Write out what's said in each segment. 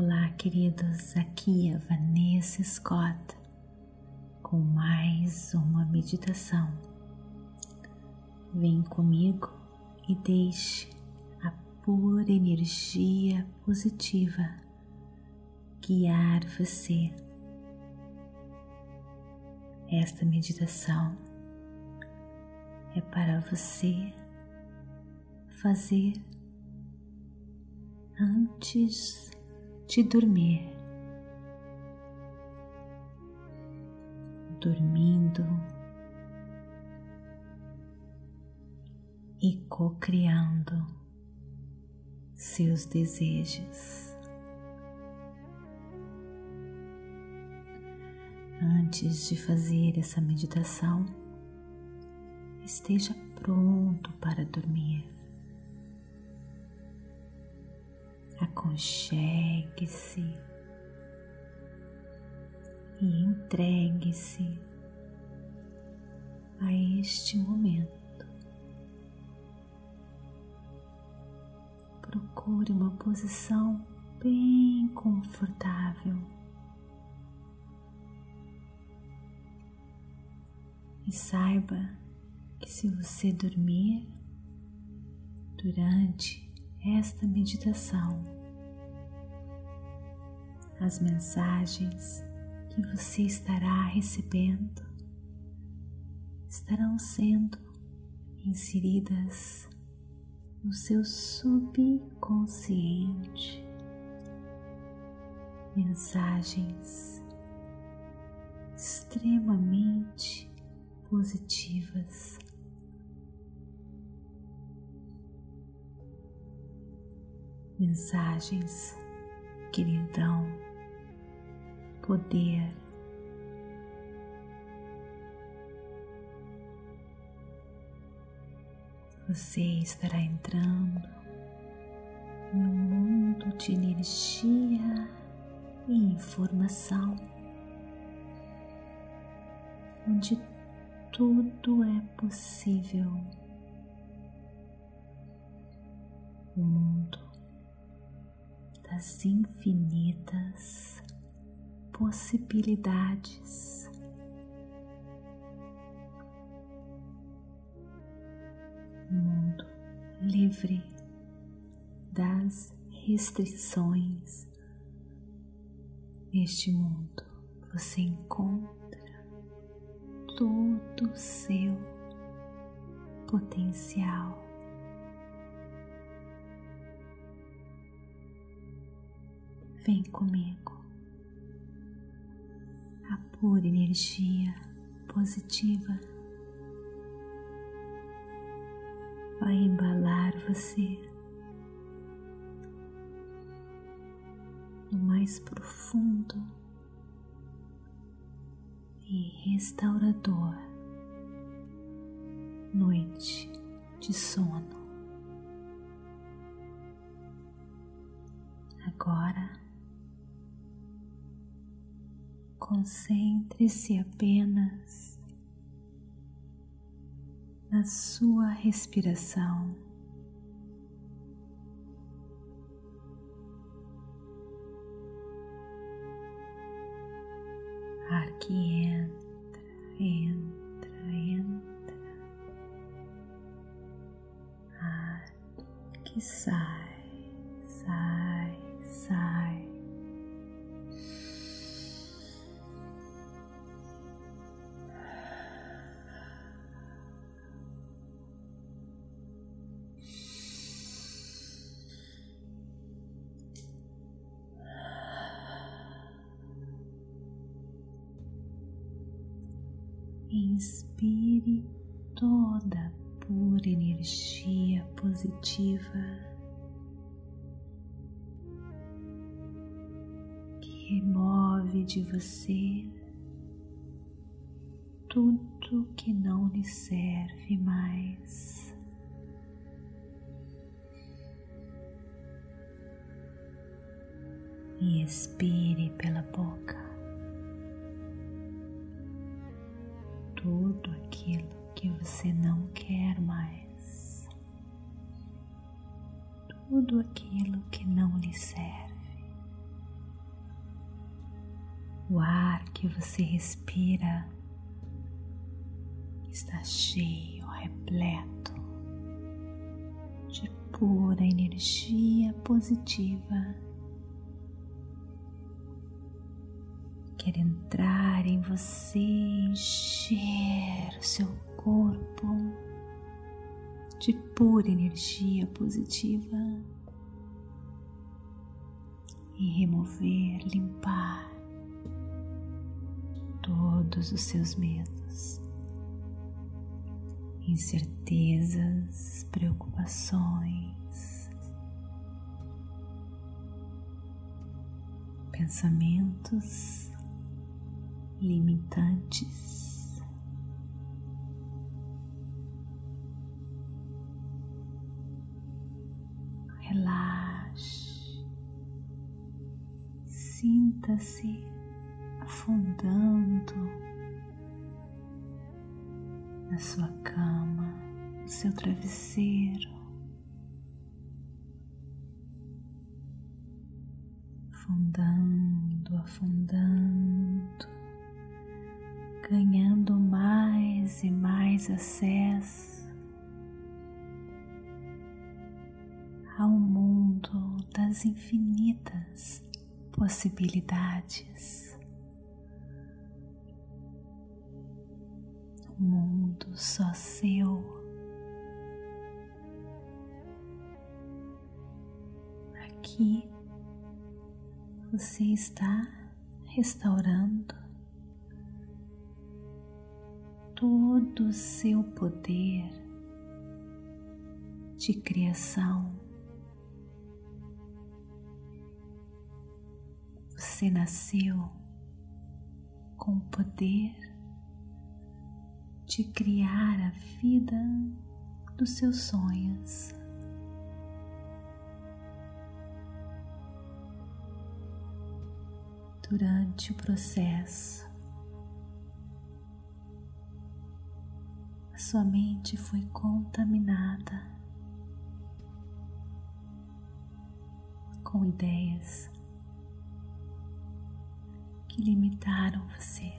Olá, queridos, aqui é Vanessa Scott com mais uma meditação. Vem comigo e deixe a pura energia positiva guiar você. Esta meditação é para você fazer antes de dormir. Dormindo e co-criando seus desejos. Antes de fazer essa meditação, esteja pronto para dormir. Aconchegue-se e entregue-se a este momento. Procure uma posição bem confortável e saiba que se você dormir durante esta meditação, as mensagens que você estará recebendo estarão sendo inseridas no seu subconsciente. Mensagens extremamente positivas mensagens que lhe dão poder. Você estará entrando no mundo de energia e informação, onde tudo é possível. O mundo das infinitas possibilidades. Mundo livre das restrições. Neste mundo você encontra todo o seu potencial. Vem comigo. Pura energia positiva vai embalar você no mais profundo e restaurador noite de sono. Agora Concentre-se apenas na sua respiração. Ar que entra, entra, entra. Ar que sai, positiva que remove de você tudo que não lhe serve mais. E expire pela boca. tudo aquilo que você não quer mais, tudo aquilo que não lhe serve. O ar que você respira está cheio, repleto de pura energia positiva. Quer entrar em você, encher o seu corpo de pura energia positiva e remover, limpar todos os seus medos, incertezas, preocupações, pensamentos limitantes. Sinta-se afundando na sua cama, no seu travesseiro, afundando, afundando, ganhando mais e mais acesso ao mundo das infinitas possibilidades. Mundo só seu. Aqui você está restaurando todo o seu poder de criação. Você nasceu com o poder de criar a vida dos seus sonhos. Durante o processo, a sua mente foi contaminada com ideias que limitaram você.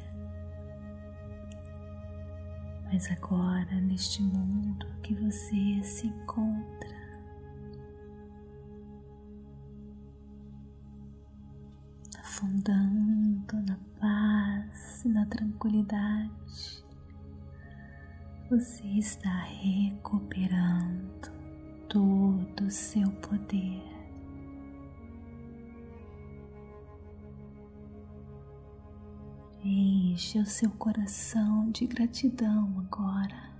Mas agora, neste mundo que você se encontra, afundando na paz e na tranquilidade, você está recuperando todo o seu poder. Enche o seu coração de gratidão agora.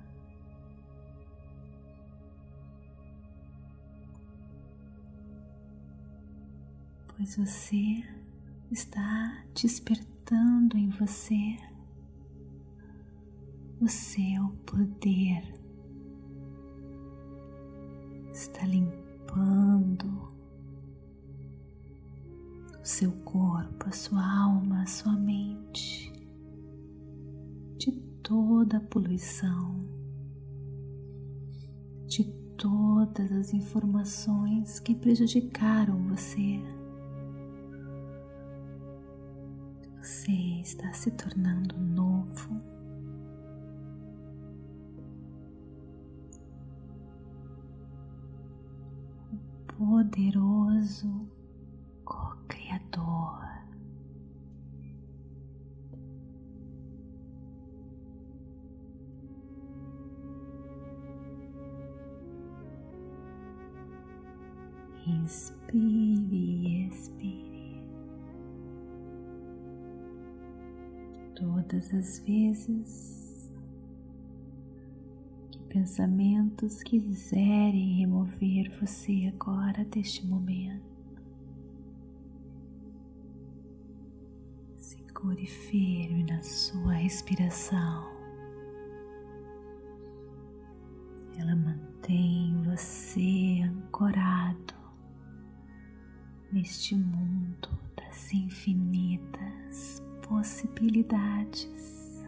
Pois você está despertando em você o seu poder, está limpando seu corpo, a sua alma, a sua mente de toda a poluição, de todas as informações que prejudicaram você. Você está se tornando novo. Poderoso Todas as vezes que pensamentos quiserem remover você agora deste momento, Segure firme na sua respiração. Ela mantém você ancorado neste mundo das infinitas possibilidades,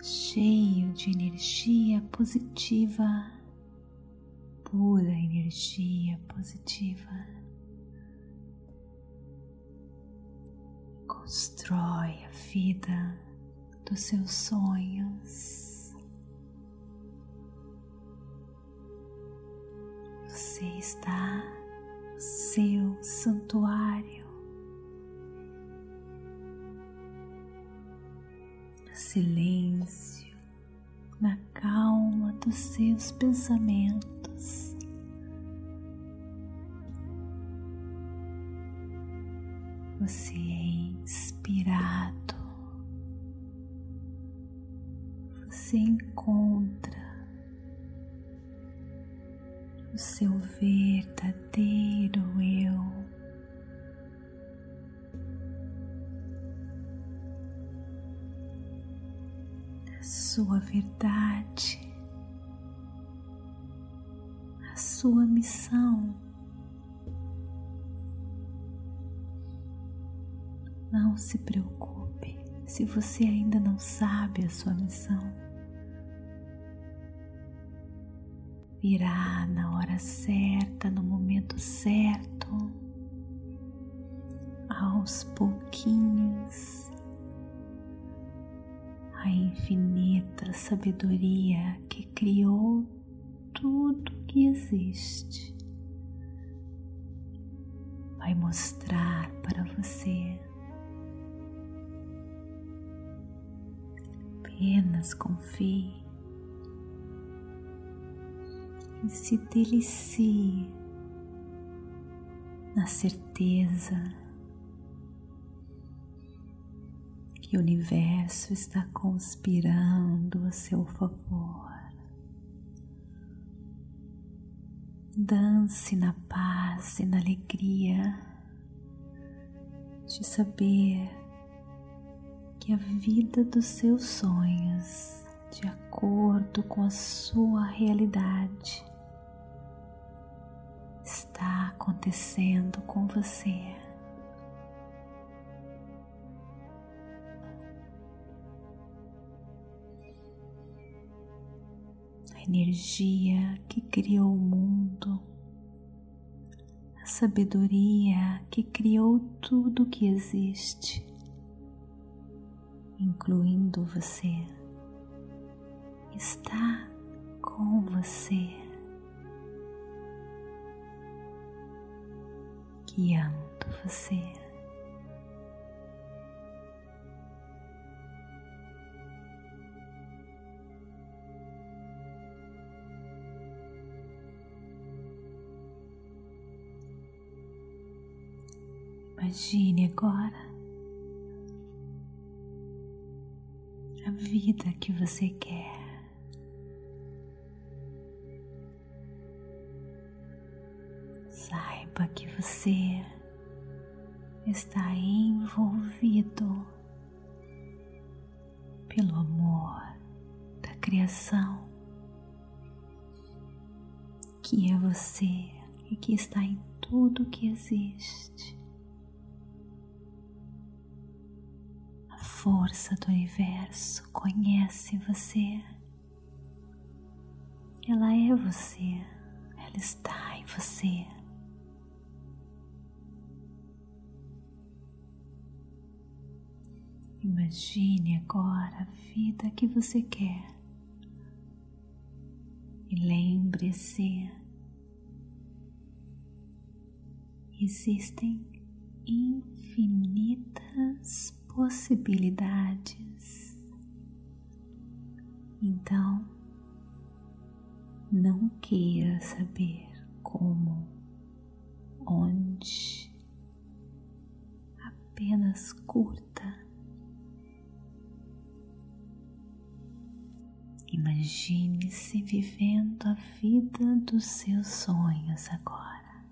cheio de energia positiva, pura energia positiva. Constrói a vida dos seus sonhos. Você está no seu santuário. Silêncio, na calma dos seus pensamentos. Você é inspirado, você encontra não sabe a sua missão. Virá na hora certa, no momento certo, aos pouquinhos. A infinita sabedoria que criou tudo que existe vai mostrar para você apenas confie e se delicie na certeza que o universo está conspirando a seu favor. Dance na paz e na alegria de saber que a vida dos seus sonhos, de acordo com a sua realidade, está acontecendo com você. A energia que criou o mundo, a sabedoria que criou tudo que existe incluindo você, está com você, guiando você. Imagine agora vida que você quer. Saiba que você está envolvido pelo amor da criação, que é você e que está em tudo que existe. Força do universo conhece você. Ela é você, ela está em você. Imagine agora a vida que você quer e lembre-se: existem infinitas possibilidades. Então, não queira saber como, onde, apenas curta. Imagine-se vivendo a vida dos seus sonhos agora,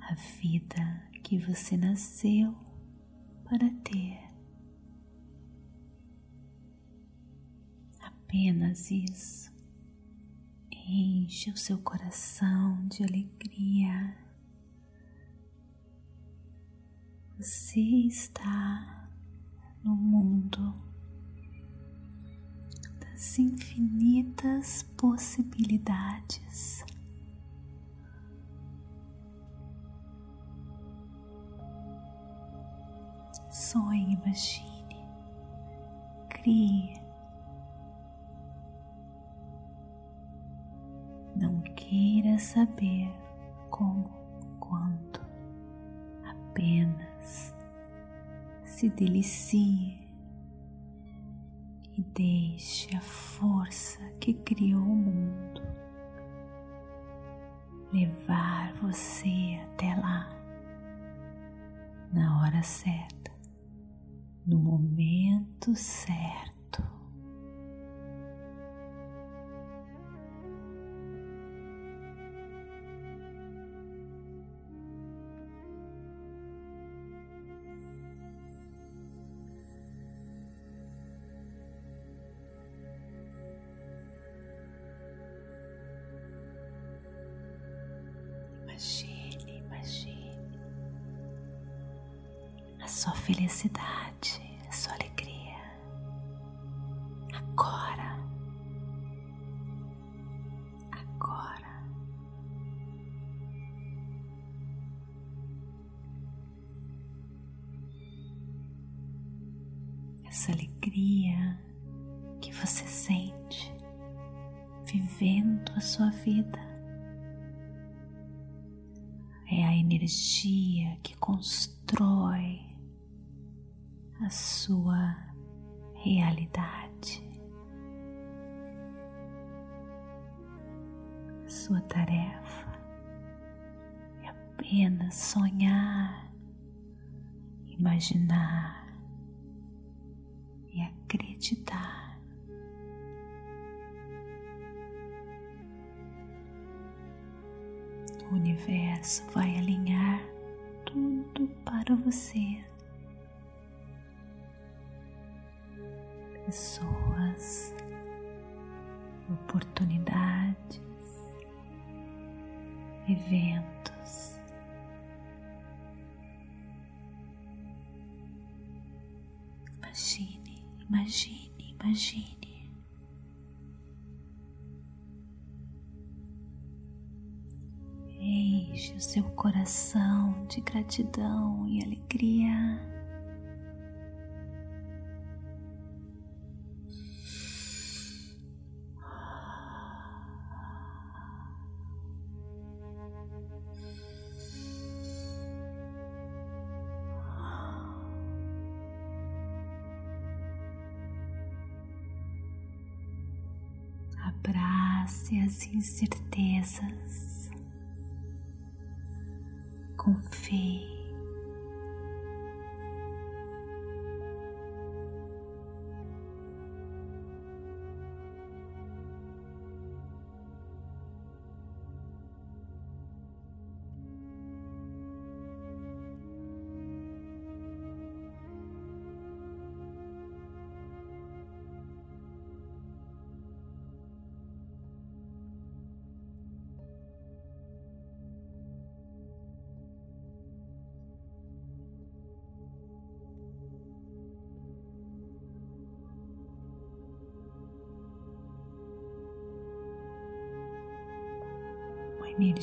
a vida que você nasceu para ter apenas isso. Enche o seu coração de alegria. Você está no mundo das infinitas possibilidades. Sonhe, imagine, crie. Não queira saber como, quando, apenas se delicie e deixe a força que criou o mundo levar você até lá na hora certa, no momento certo. Imagine, imagine a sua felicidade, o universo vai alinhar tudo para você. Pessoas, oportunidades, eventos. Imagine, imagine, imagine. Seu coração de gratidão e alegria. Abrace as incertezas confie.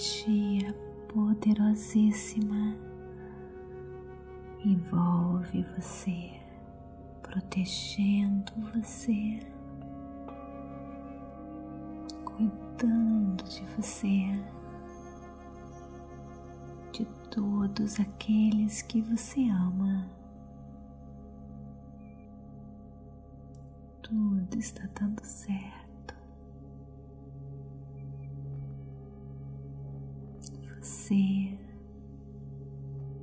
Energia poderosíssima envolve você, protegendo você, cuidando de você, de todos aqueles que você ama. Tudo está dando certo. Você,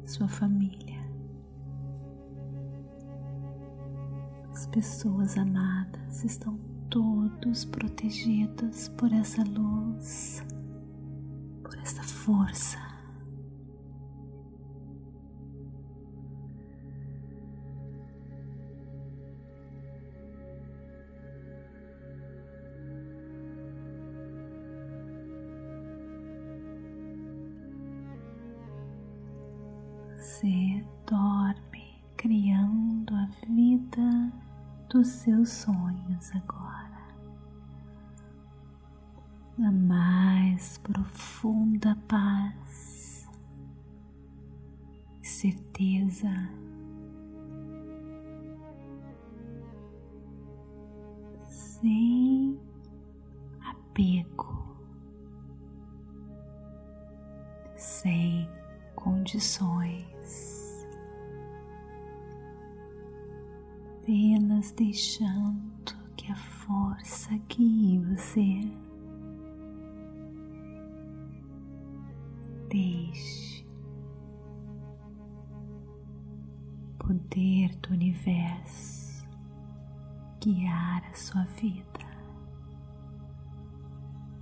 sua família, as pessoas amadas estão todos protegidos por essa luz, por essa força. você dorme, criando a vida dos seus sonhos agora, na mais profunda paz, certeza. Sem apego, sem condições. Apenas deixando que a força guie você. Deixe o poder do universo guiar a sua vida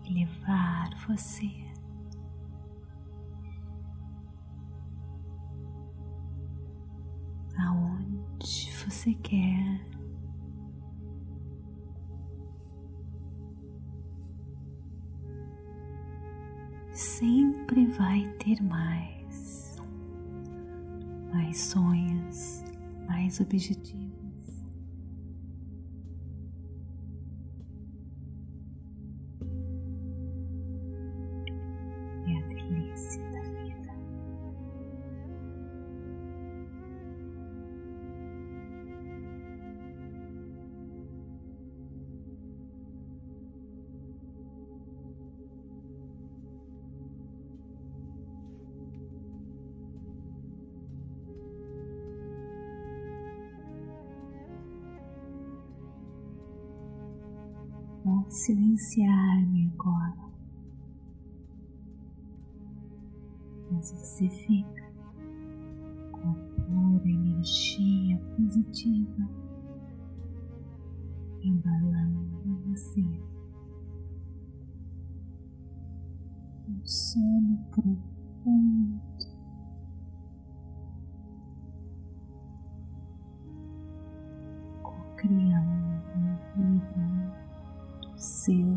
e levar você aonde você quer. Sempre vai ter mais, mais sonhos, mais objetivos. Pode silenciar-me agora, mas você fica com pura energia positiva embalando você. Um sono profundo. Dos seus